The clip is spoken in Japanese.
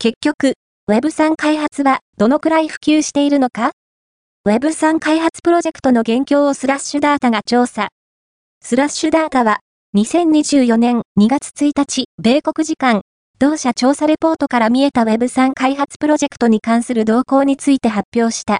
結局、Web3 開発はどのくらい普及しているのか ?Web3 開発プロジェクトの現況をスラッシュダータが調査。スラッシュダータは、2024年2月1日、米国時間、同社調査レポートから見えた Web3 開発プロジェクトに関する動向について発表した。